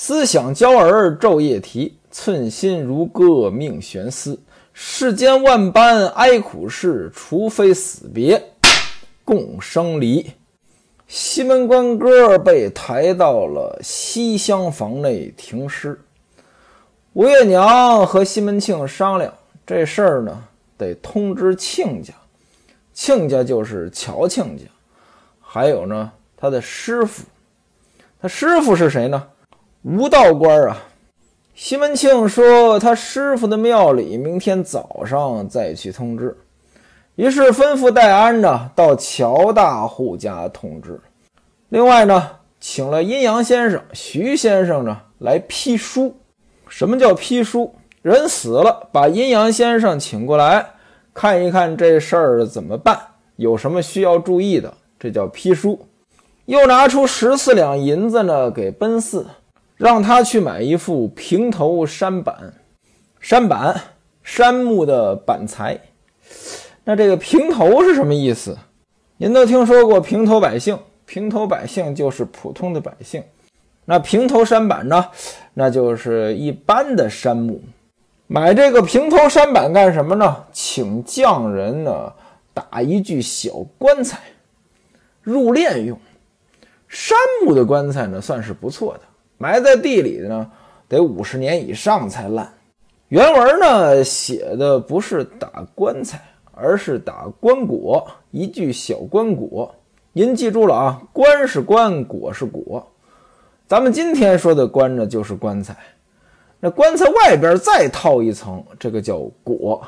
思想娇儿昼夜啼，寸心如割命悬丝。世间万般哀苦事，除非死别共生离。西门官哥被抬到了西厢房内停尸。吴月娘和西门庆商量这事儿呢，得通知亲家。亲家就是乔亲家，还有呢，他的师傅。他师傅是谁呢？吴道官啊。西门庆说：“他师傅的庙里明天早上再去通知。”于是吩咐戴安呢到乔大户家通知。另外呢，请了阴阳先生徐先生呢来批书。什么叫批书？人死了，把阴阳先生请过来，看一看这事儿怎么办，有什么需要注意的，这叫批书。又拿出十四两银子呢给奔四。让他去买一副平头山板，山板，杉木的板材。那这个平头是什么意思？您都听说过平头百姓，平头百姓就是普通的百姓。那平头山板呢？那就是一般的杉木。买这个平头山板干什么呢？请匠人呢打一具小棺材，入殓用。杉木的棺材呢，算是不错的。埋在地里的呢，得五十年以上才烂。原文呢写的不是打棺材，而是打棺椁，一具小棺椁。您记住了啊，棺是棺，椁是椁。咱们今天说的棺呢，就是棺材。那棺材外边再套一层，这个叫椁。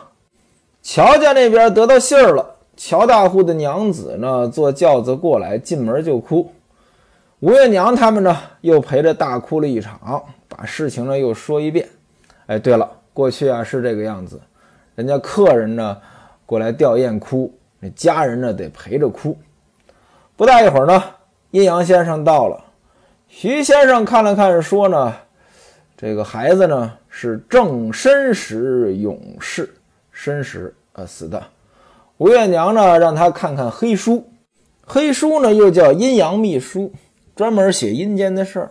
乔家那边得到信儿了，乔大户的娘子呢坐轿子过来，进门就哭。吴月娘他们呢，又陪着大哭了一场，把事情呢又说一遍。哎，对了，过去啊是这个样子，人家客人呢过来吊唁哭，那家人呢得陪着哭。不大一会儿呢，阴阳先生到了，徐先生看了看，说呢，这个孩子呢是正申时永世，申时呃死的。吴月娘呢让他看看黑书，黑书呢又叫阴阳秘书。专门写阴间的事儿，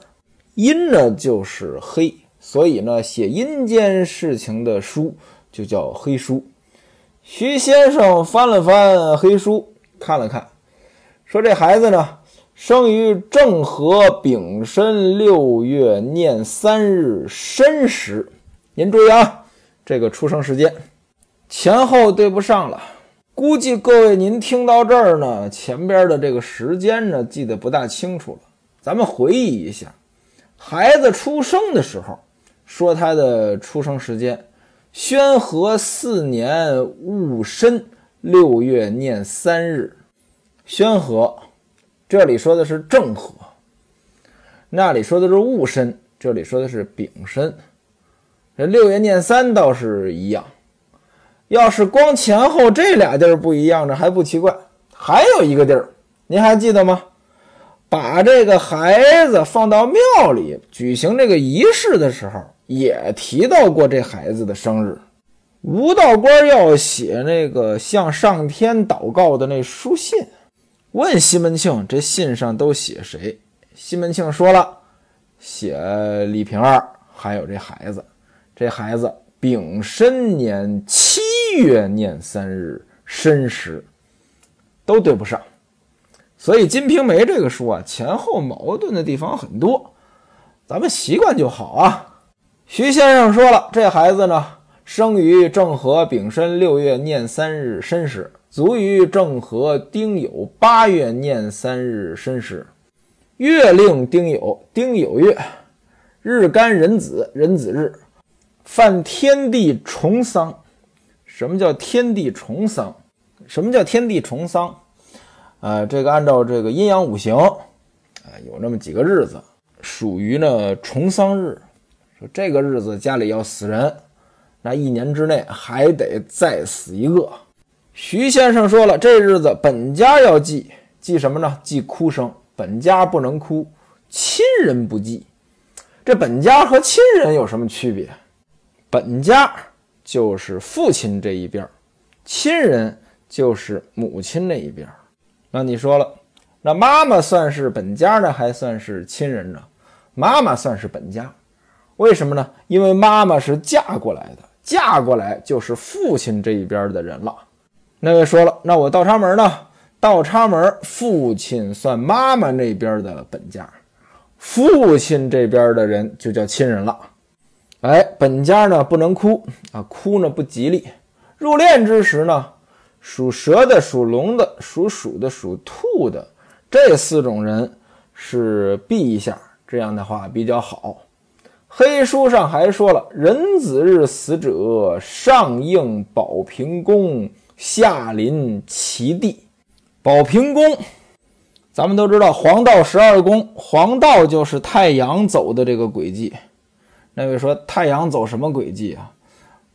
阴呢就是黑，所以呢写阴间事情的书就叫黑书。徐先生翻了翻黑书，看了看，说这孩子呢生于正和丙申六月廿三日申时。您注意啊，这个出生时间前后对不上了。估计各位您听到这儿呢，前边的这个时间呢记得不大清楚了。咱们回忆一下，孩子出生的时候，说他的出生时间，宣和四年戊申六月廿三日。宣和，这里说的是正和，那里说的是戊申，这里说的是丙申。这六月廿三倒是一样，要是光前后这俩地儿不一样，这还不奇怪。还有一个地儿，您还记得吗？把这个孩子放到庙里举行这个仪式的时候，也提到过这孩子的生日。吴道官要写那个向上天祷告的那书信，问西门庆这信上都写谁？西门庆说了，写李瓶儿，还有这孩子。这孩子丙申年七月廿三日申时，都对不上。所以《金瓶梅》这个书啊，前后矛盾的地方很多，咱们习惯就好啊。徐先生说了，这孩子呢，生于正和丙申六月廿三日申时，卒于正和丁酉八月廿三日申时，月令丁酉，丁酉月，日干壬子，壬子日，犯天地重丧。什么叫天地重丧？什么叫天地重丧？啊，这个按照这个阴阳五行，啊，有那么几个日子属于呢重丧日。说这个日子家里要死人，那一年之内还得再死一个。徐先生说了，这日子本家要祭，祭什么呢？祭哭声。本家不能哭，亲人不祭。这本家和亲人有什么区别？本家就是父亲这一边，亲人就是母亲那一边。那你说了，那妈妈算是本家呢，还算是亲人呢？妈妈算是本家。为什么呢？因为妈妈是嫁过来的，嫁过来就是父亲这一边的人了。那位说了，那我倒插门呢？倒插门，父亲算妈妈那边的本家，父亲这边的人就叫亲人了。哎，本家呢不能哭啊，哭呢不吉利。入殓之时呢，属蛇的、属龙的、属鼠的、属兔的这四种人是避一下，这样的话比较好。黑书上还说了，壬子日死者，上应保平宫，下临齐地。保平宫，咱们都知道黄道十二宫，黄道就是太阳走的这个轨迹。那位说太阳走什么轨迹啊？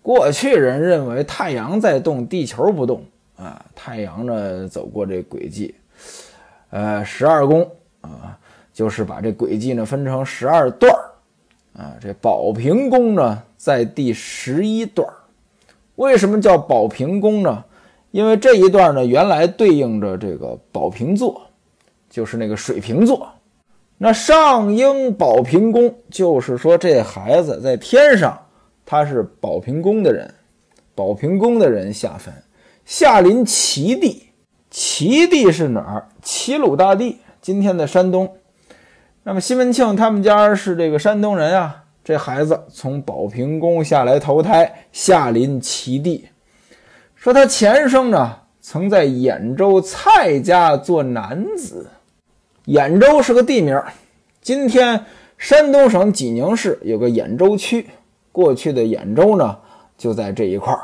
过去人认为太阳在动，地球不动啊。太阳呢走过这轨迹，呃，十二宫啊，就是把这轨迹呢分成十二段儿啊。这宝平宫呢在第十一段儿，为什么叫宝平宫呢？因为这一段呢，原来对应着这个宝瓶座，就是那个水瓶座。那上应宝瓶宫，就是说这孩子在天上，他是宝瓶宫的人，宝瓶宫的人下凡。下临齐地，齐地是哪儿？齐鲁大地，今天的山东。那么西门庆他们家是这个山东人啊，这孩子从宝平宫下来投胎，下临齐地。说他前生呢，曾在兖州蔡家做男子。兖州是个地名，今天山东省济宁市有个兖州区，过去的兖州呢就在这一块儿。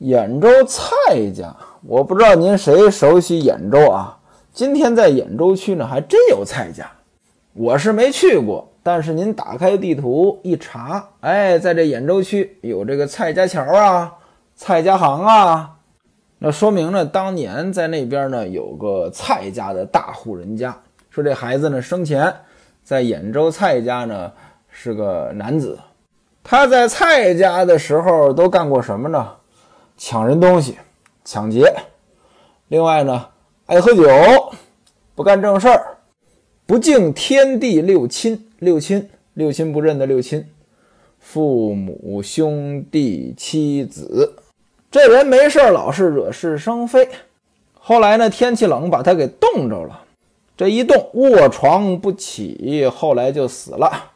兖州蔡家，我不知道您谁熟悉兖州啊？今天在兖州区呢，还真有蔡家，我是没去过，但是您打开地图一查，哎，在这兖州区有这个蔡家桥啊。蔡家行啊，那说明呢，当年在那边呢有个蔡家的大户人家。说这孩子呢生前在兖州蔡家呢是个男子，他在蔡家的时候都干过什么呢？抢人东西，抢劫。另外呢，爱喝酒，不干正事儿，不敬天地六亲，六亲六亲不认的六亲，父母兄弟妻子。这人没事老是惹是生非。后来呢，天气冷，把他给冻着了。这一冻，卧床不起，后来就死了。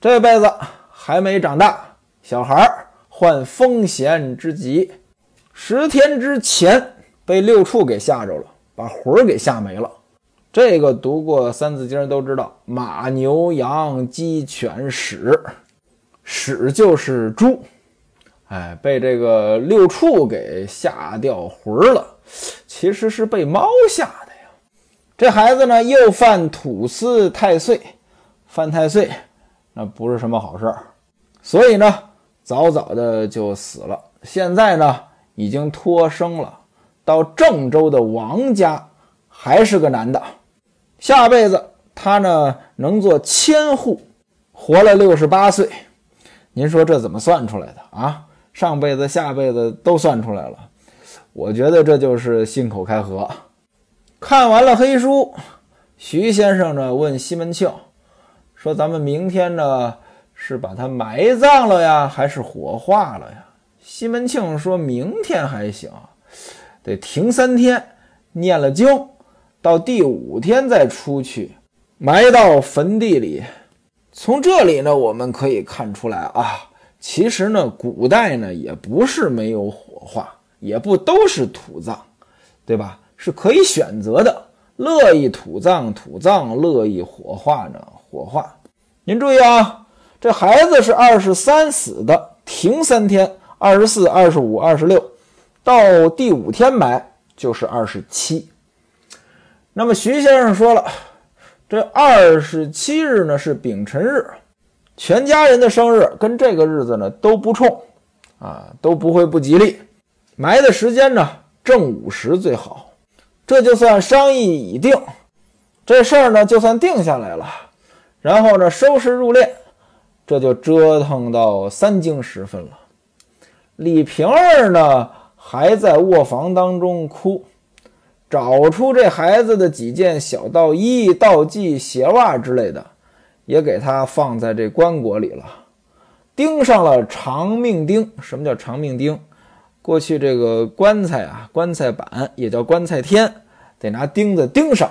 这辈子还没长大，小孩儿患风痫之疾，十天之前被六畜给吓着了，把魂儿给吓没了。这个读过《三字经》都知道：马、牛、羊、鸡、犬、豕，豕就是猪。哎，被这个六畜给吓掉魂儿了，其实是被猫吓的呀。这孩子呢，又犯土司太岁，犯太岁，那不是什么好事儿，所以呢，早早的就死了。现在呢，已经脱生了，到郑州的王家，还是个男的。下辈子他呢，能做千户，活了六十八岁。您说这怎么算出来的啊？上辈子、下辈子都算出来了，我觉得这就是信口开河。看完了黑书，徐先生呢问西门庆说：“咱们明天呢是把他埋葬了呀，还是火化了呀？”西门庆说：“明天还行，得停三天，念了经，到第五天再出去埋到坟地里。”从这里呢，我们可以看出来啊。其实呢，古代呢也不是没有火化，也不都是土葬，对吧？是可以选择的，乐意土葬土葬，乐意火化呢火化。您注意啊，这孩子是二十三死的，停三天，二十四、二十五、二十六，到第五天埋就是二十七。那么徐先生说了，这二十七日呢是丙辰日。全家人的生日跟这个日子呢都不冲，啊都不会不吉利。埋的时间呢正午时最好，这就算商议已定，这事儿呢就算定下来了。然后呢收拾入殓，这就折腾到三更时分了。李瓶儿呢还在卧房当中哭，找出这孩子的几件小道衣、道具、鞋袜之类的。也给他放在这棺椁里了，钉上了长命钉。什么叫长命钉？过去这个棺材啊，棺材板也叫棺材天，得拿钉子钉上，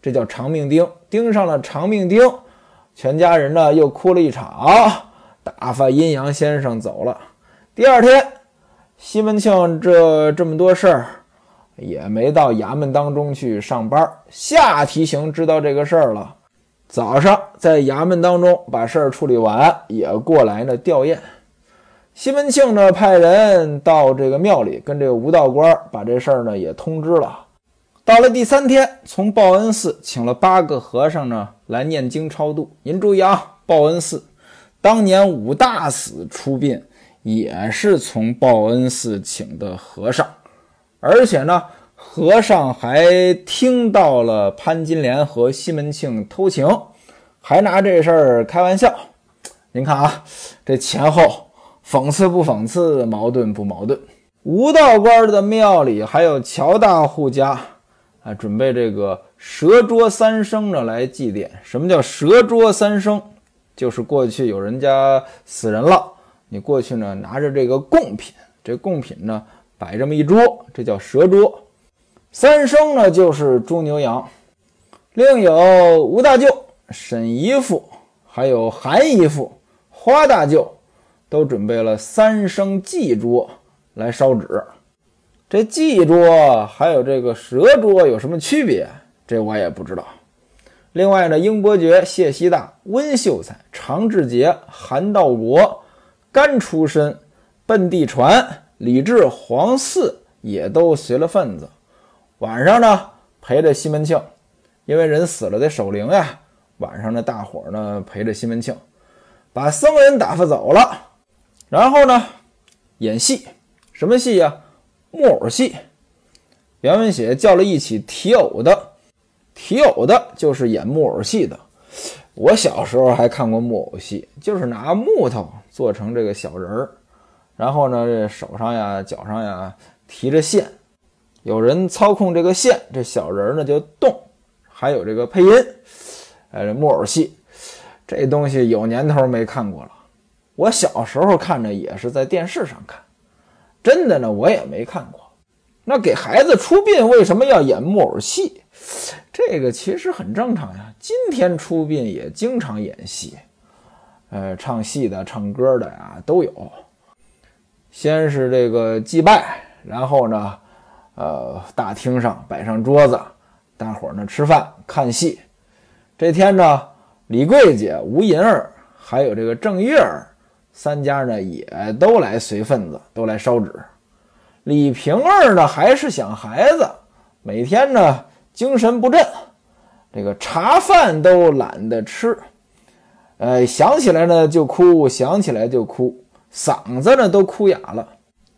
这叫长命钉。钉上了长命钉，全家人呢又哭了一场，打发阴阳先生走了。第二天，西门庆这这么多事儿，也没到衙门当中去上班。下提刑知道这个事儿了。早上在衙门当中把事儿处理完，也过来呢吊唁。西门庆呢派人到这个庙里，跟这个吴道官把这事儿呢也通知了。到了第三天，从报恩寺请了八个和尚呢来念经超度。您注意啊，报恩寺当年武大死出殡也是从报恩寺请的和尚，而且呢。和尚还听到了潘金莲和西门庆偷情，还拿这事儿开玩笑。您看啊，这前后讽刺不讽刺，矛盾不矛盾？吴道官的庙里还有乔大户家啊，准备这个蛇捉三生呢来祭奠。什么叫蛇捉三生？就是过去有人家死人了，你过去呢拿着这个贡品，这贡品呢摆这么一桌，这叫蛇桌。三生呢，就是猪牛羊，另有吴大舅、沈姨父，还有韩姨父、花大舅，都准备了三生祭桌来烧纸。这祭桌还有这个蛇桌有什么区别？这我也不知道。另外呢，英伯爵、谢希大、温秀才、常志杰、韩道国、甘出身、奔地传、李治、黄四也都随了份子。晚上呢，陪着西门庆，因为人死了得守灵呀。晚上呢，大伙呢陪着西门庆，把僧人打发走了，然后呢演戏，什么戏呀？木偶戏。原文写叫了一起提偶的，提偶的就是演木偶戏的。我小时候还看过木偶戏，就是拿木头做成这个小人儿，然后呢这手上呀、脚上呀提着线。有人操控这个线，这小人呢就动，还有这个配音，哎，这木偶戏，这东西有年头没看过了。我小时候看着也是在电视上看，真的呢我也没看过。那给孩子出殡为什么要演木偶戏？这个其实很正常呀。今天出殡也经常演戏，呃，唱戏的、唱歌的呀都有。先是这个祭拜，然后呢。呃，大厅上摆上桌子，大伙儿呢吃饭看戏。这天呢，李桂姐、吴银儿还有这个郑月儿三家呢也都来随份子，都来烧纸。李瓶儿呢还是想孩子，每天呢精神不振，这个茶饭都懒得吃，呃，想起来呢就哭，想起来就哭，嗓子呢都哭哑了。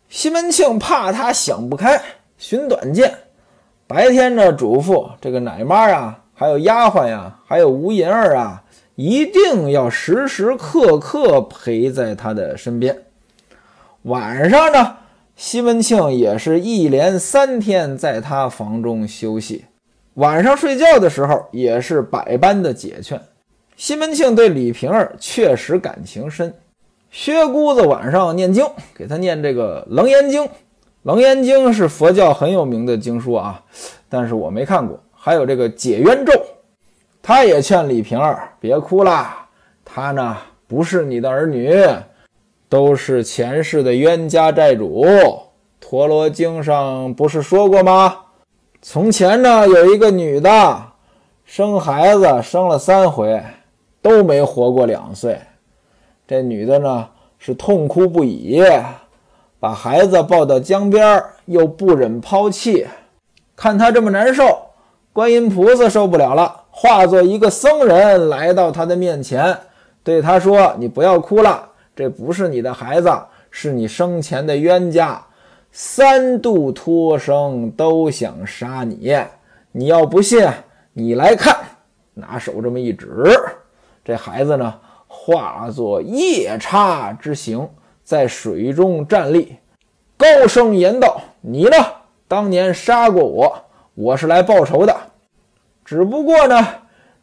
西门庆怕他想不开。寻短见，白天呢嘱咐这个奶妈呀，还有丫鬟呀，还有吴银儿啊，一定要时时刻刻陪在他的身边。晚上呢，西门庆也是一连三天在他房中休息。晚上睡觉的时候，也是百般的解劝。西门庆对李瓶儿确实感情深。薛姑子晚上念经，给他念这个《楞严经》。《楞严经》是佛教很有名的经书啊，但是我没看过。还有这个解冤咒，他也劝李瓶儿别哭了，他呢不是你的儿女，都是前世的冤家债主。陀罗经上不是说过吗？从前呢有一个女的生孩子生了三回，都没活过两岁，这女的呢是痛哭不已。把孩子抱到江边，又不忍抛弃，看她这么难受，观音菩萨受不了了，化作一个僧人来到她的面前，对她说：“你不要哭了，这不是你的孩子，是你生前的冤家，三度托生都想杀你。你要不信，你来看，拿手这么一指，这孩子呢，化作夜叉之形。”在水中站立，高声言道：“你呢？当年杀过我，我是来报仇的。只不过呢，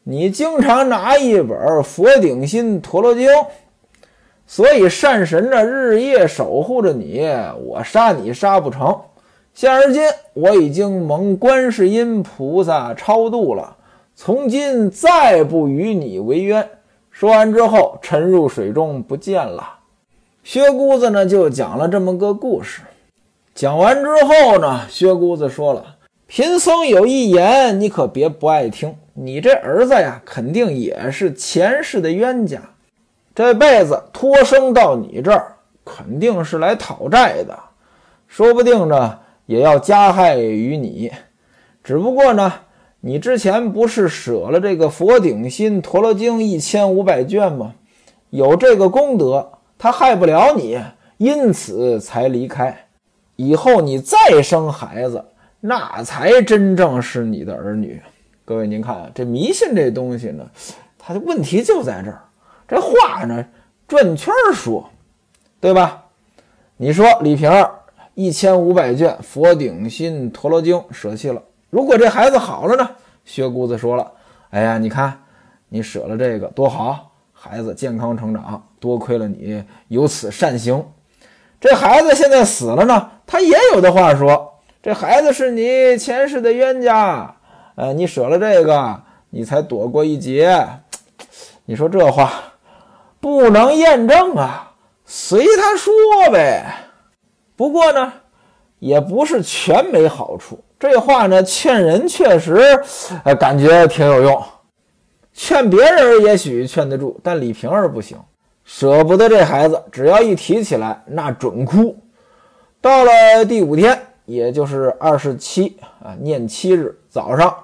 你经常拿一本《佛顶心陀罗经》，所以善神呢日夜守护着你，我杀你杀不成。现而今我已经蒙观世音菩萨超度了，从今再不与你为冤。说完之后，沉入水中不见了。薛姑子呢就讲了这么个故事。讲完之后呢，薛姑子说了：“贫僧有一言，你可别不爱听。你这儿子呀，肯定也是前世的冤家，这辈子托生到你这儿，肯定是来讨债的，说不定呢。”也要加害于你，只不过呢，你之前不是舍了这个《佛顶心陀罗经》一千五百卷吗？有这个功德，他害不了你，因此才离开。以后你再生孩子，那才真正是你的儿女。各位，您看这迷信这东西呢，它的问题就在这儿。这话呢，转圈说，对吧？你说李瓶儿。一千五百卷《佛顶心陀罗经》舍弃了，如果这孩子好了呢？薛姑子说了：“哎呀，你看你舍了这个多好，孩子健康成长，多亏了你有此善行。这孩子现在死了呢，他也有的话说，这孩子是你前世的冤家，呃，你舍了这个，你才躲过一劫。你说这话不能验证啊，随他说呗。”不过呢，也不是全没好处。这话呢，劝人确实，呃，感觉挺有用。劝别人也许劝得住，但李瓶儿不行，舍不得这孩子，只要一提起来，那准哭。到了第五天，也就是二十七啊，念七日早上，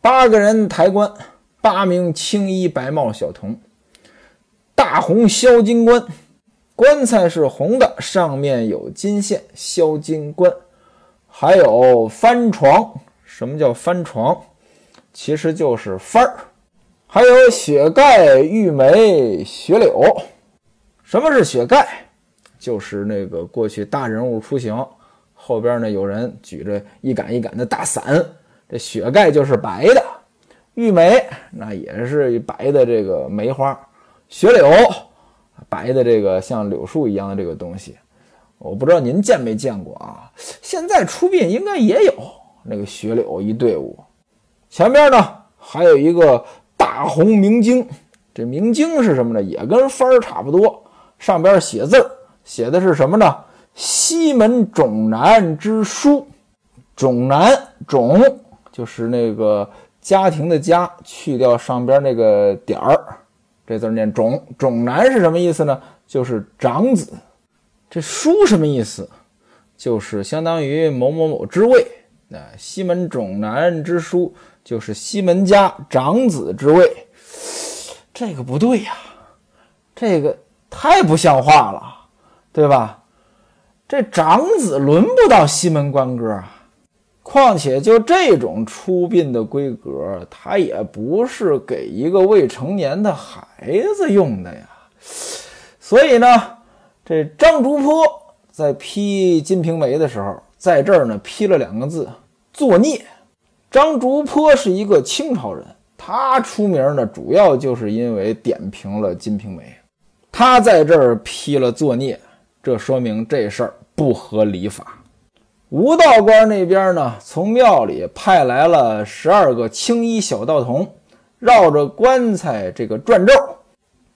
八个人抬棺，八名青衣白帽小童，大红销金棺。棺材是红的，上面有金线销金棺，还有翻床。什么叫翻床？其实就是幡儿。还有雪盖、玉梅、雪柳。什么是雪盖？就是那个过去大人物出行，后边呢有人举着一杆一杆的大伞，这雪盖就是白的。玉梅那也是白的这个梅花。雪柳。白的这个像柳树一样的这个东西，我不知道您见没见过啊？现在出殡应该也有那个雪柳一队伍，前边呢还有一个大红明经，这明经是什么呢？也跟幡儿差不多，上边写字儿，写的是什么呢？西门种南之书，种南种就是那个家庭的家，去掉上边那个点儿。这字念种种男是什么意思呢？就是长子。这叔什么意思？就是相当于某某某之位。那西门种男之叔就是西门家长子之位。这个不对呀，这个太不像话了，对吧？这长子轮不到西门官哥啊。况且，就这种出殡的规格，它也不是给一个未成年的孩子用的呀。所以呢，这张竹坡在批《金瓶梅》的时候，在这儿呢批了两个字：作孽。张竹坡是一个清朝人，他出名呢，主要就是因为点评了《金瓶梅》，他在这儿批了作孽，这说明这事儿不合礼法。吴道官那边呢，从庙里派来了十二个青衣小道童，绕着棺材这个转咒，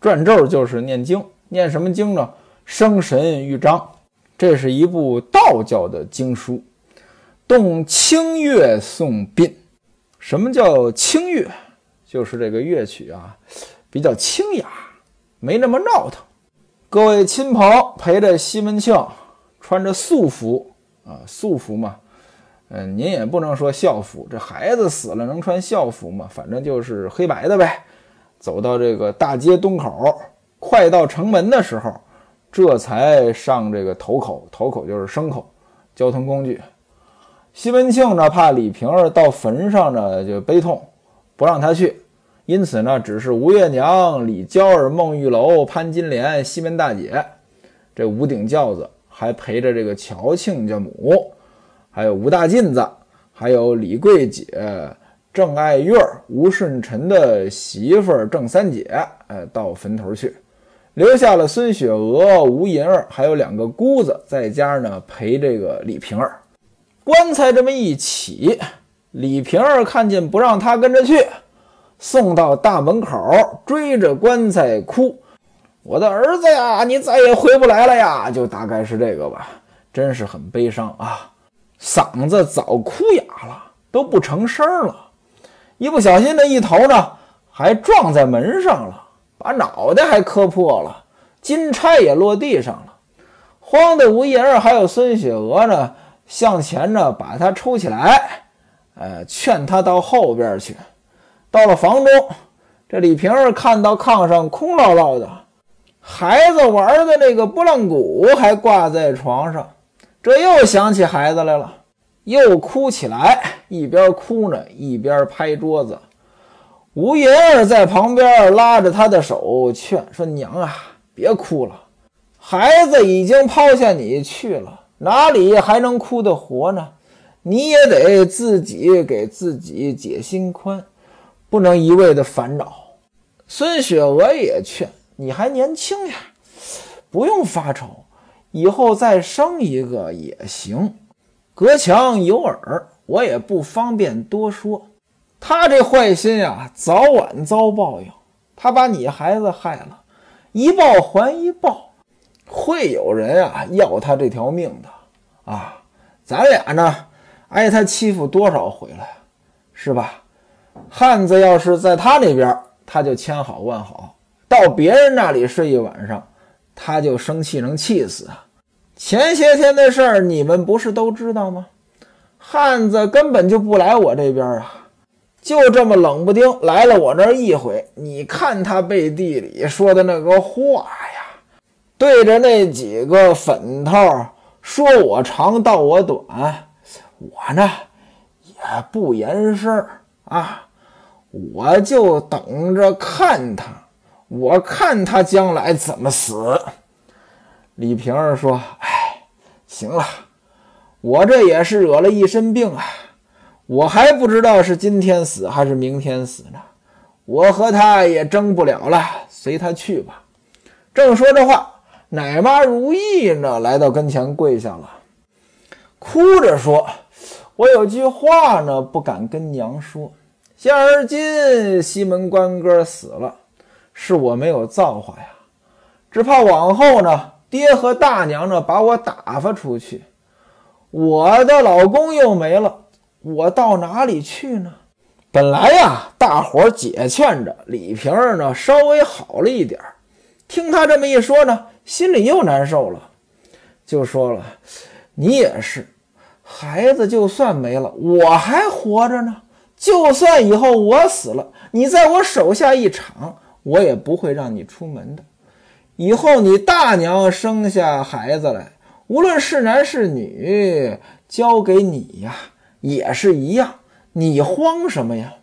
转咒就是念经，念什么经呢？生神玉章，这是一部道教的经书，动清乐诵殡。什么叫清乐？就是这个乐曲啊，比较清雅，没那么闹腾。各位亲朋陪着西门庆，穿着素服。啊，素服嘛，嗯，您也不能说校服，这孩子死了能穿校服吗？反正就是黑白的呗。走到这个大街东口，快到城门的时候，这才上这个头口，头口就是牲口，交通工具。西门庆呢，怕李瓶儿到坟上呢就悲痛，不让他去，因此呢，只是吴月娘、李娇儿、孟玉楼、潘金莲、西门大姐这五顶轿子。还陪着这个乔亲家母，还有吴大妗子，还有李桂姐、郑爱月、吴顺臣的媳妇郑三姐，哎，到坟头去，留下了孙雪娥、吴银儿，还有两个姑子在家呢，陪这个李瓶儿。棺材这么一起，李瓶儿看见不让他跟着去，送到大门口，追着棺材哭：“我的儿子呀，你再也回不来了呀！”就大概是这个吧，真是很悲伤啊，嗓子早哭哑了，都不成声了。一不小心，这一头呢，还撞在门上了，把脑袋还磕破了，金钗也落地上了。慌的吴银儿还有孙雪娥呢，向前呢把他抽起来，呃，劝他到后边去。到了房中，这李瓶儿看到炕上空落落的，孩子玩的那个拨浪鼓还挂在床上，这又想起孩子来了。又哭起来，一边哭呢，一边拍桌子。吴银儿在旁边拉着他的手劝说：“娘啊，别哭了，孩子已经抛下你去了，哪里还能哭得活呢？你也得自己给自己解心宽，不能一味的烦恼。”孙雪娥也劝：“你还年轻呀，不用发愁，以后再生一个也行。”隔墙有耳，我也不方便多说。他这坏心呀，早晚遭报应。他把你孩子害了，一报还一报，会有人啊要他这条命的啊！咱俩呢，挨他欺负多少回了，是吧？汉子要是在他那边，他就千好万好；到别人那里睡一晚上，他就生气，能气死啊！前些天的事儿，你们不是都知道吗？汉子根本就不来我这边啊，就这么冷不丁来了我这一回。你看他背地里说的那个话呀，对着那几个粉头说我长道我短，我呢也不言声啊，我就等着看他，我看他将来怎么死。李瓶儿说：“哎，行了，我这也是惹了一身病啊，我还不知道是今天死还是明天死呢。我和他也争不了了，随他去吧。”正说着话，奶妈如意呢来到跟前跪下了，哭着说：“我有句话呢不敢跟娘说。现而今西门官哥死了，是我没有造化呀，只怕往后呢。”爹和大娘呢，把我打发出去，我的老公又没了，我到哪里去呢？本来呀，大伙儿解劝着李瓶儿呢，稍微好了一点儿。听他这么一说呢，心里又难受了，就说了：“你也是，孩子就算没了，我还活着呢。就算以后我死了，你在我手下一场，我也不会让你出门的。”以后你大娘生下孩子来，无论是男是女，交给你呀，也是一样。你慌什么呀？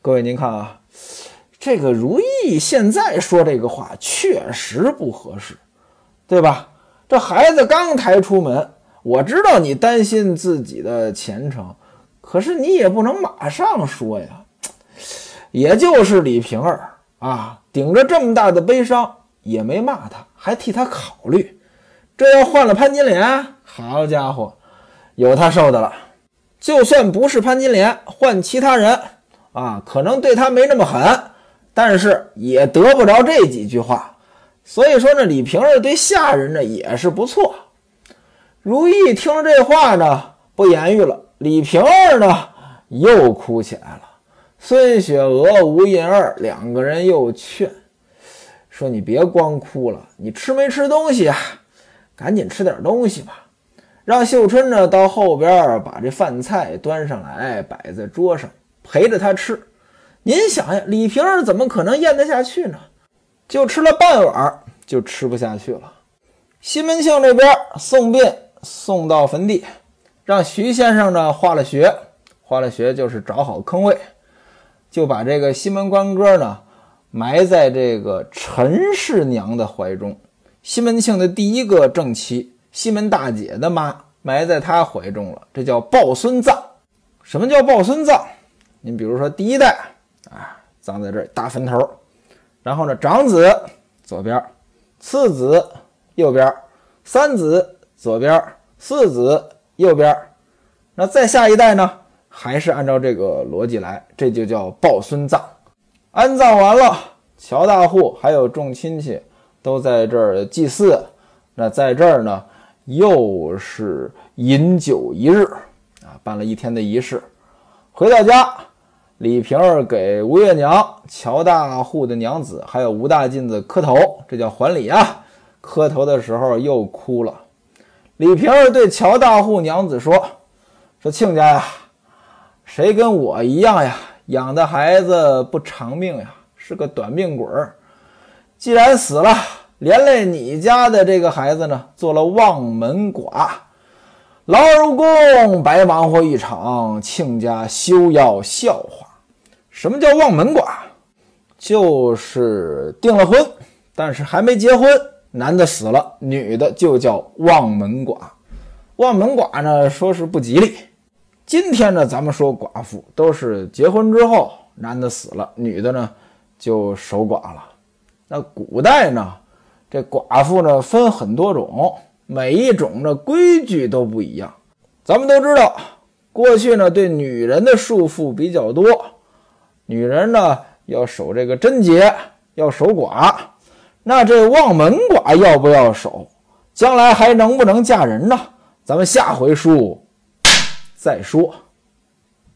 各位，您看啊，这个如意现在说这个话确实不合适，对吧？这孩子刚抬出门，我知道你担心自己的前程，可是你也不能马上说呀。也就是李瓶儿啊，顶着这么大的悲伤。也没骂他，还替他考虑。这要换了潘金莲，好家伙，有他受的了。就算不是潘金莲，换其他人啊，可能对他没那么狠，但是也得不着这几句话。所以说呢，李瓶儿对下人呢也是不错。如意听了这话呢，不言语了。李瓶儿呢又哭起来了。孙雪娥、吴银儿两个人又劝。说你别光哭了，你吃没吃东西啊？赶紧吃点东西吧。让秀春呢到后边把这饭菜端上来，摆在桌上，陪着他吃。您想呀，李瓶儿怎么可能咽得下去呢？就吃了半碗，就吃不下去了。西门庆这边送殡送到坟地，让徐先生呢画了穴，画了穴就是找好坑位，就把这个西门官哥呢。埋在这个陈氏娘的怀中，西门庆的第一个正妻，西门大姐的妈，埋在他怀中了，这叫抱孙葬。什么叫抱孙葬？您比如说第一代啊，葬在这大坟头，然后呢，长子左边，次子右边，三子左边，四子右边，那再下一代呢，还是按照这个逻辑来，这就叫抱孙葬。安葬完了，乔大户还有众亲戚都在这儿祭祀，那在这儿呢，又是饮酒一日啊，办了一天的仪式。回到家，李瓶儿给吴月娘、乔大户的娘子还有吴大妗子磕头，这叫还礼啊。磕头的时候又哭了。李瓶儿对乔大户娘子说：“说亲家呀，谁跟我一样呀？”养的孩子不长命呀，是个短命鬼儿。既然死了，连累你家的这个孩子呢，做了望门寡，劳而无功，白忙活一场。亲家休要笑话。什么叫望门寡？就是订了婚，但是还没结婚，男的死了，女的就叫望门寡。望门寡呢，说是不吉利。今天呢，咱们说寡妇都是结婚之后，男的死了，女的呢就守寡了。那古代呢，这寡妇呢分很多种，每一种的规矩都不一样。咱们都知道，过去呢对女人的束缚比较多，女人呢要守这个贞洁，要守寡。那这望门寡要不要守？将来还能不能嫁人呢？咱们下回书。再说。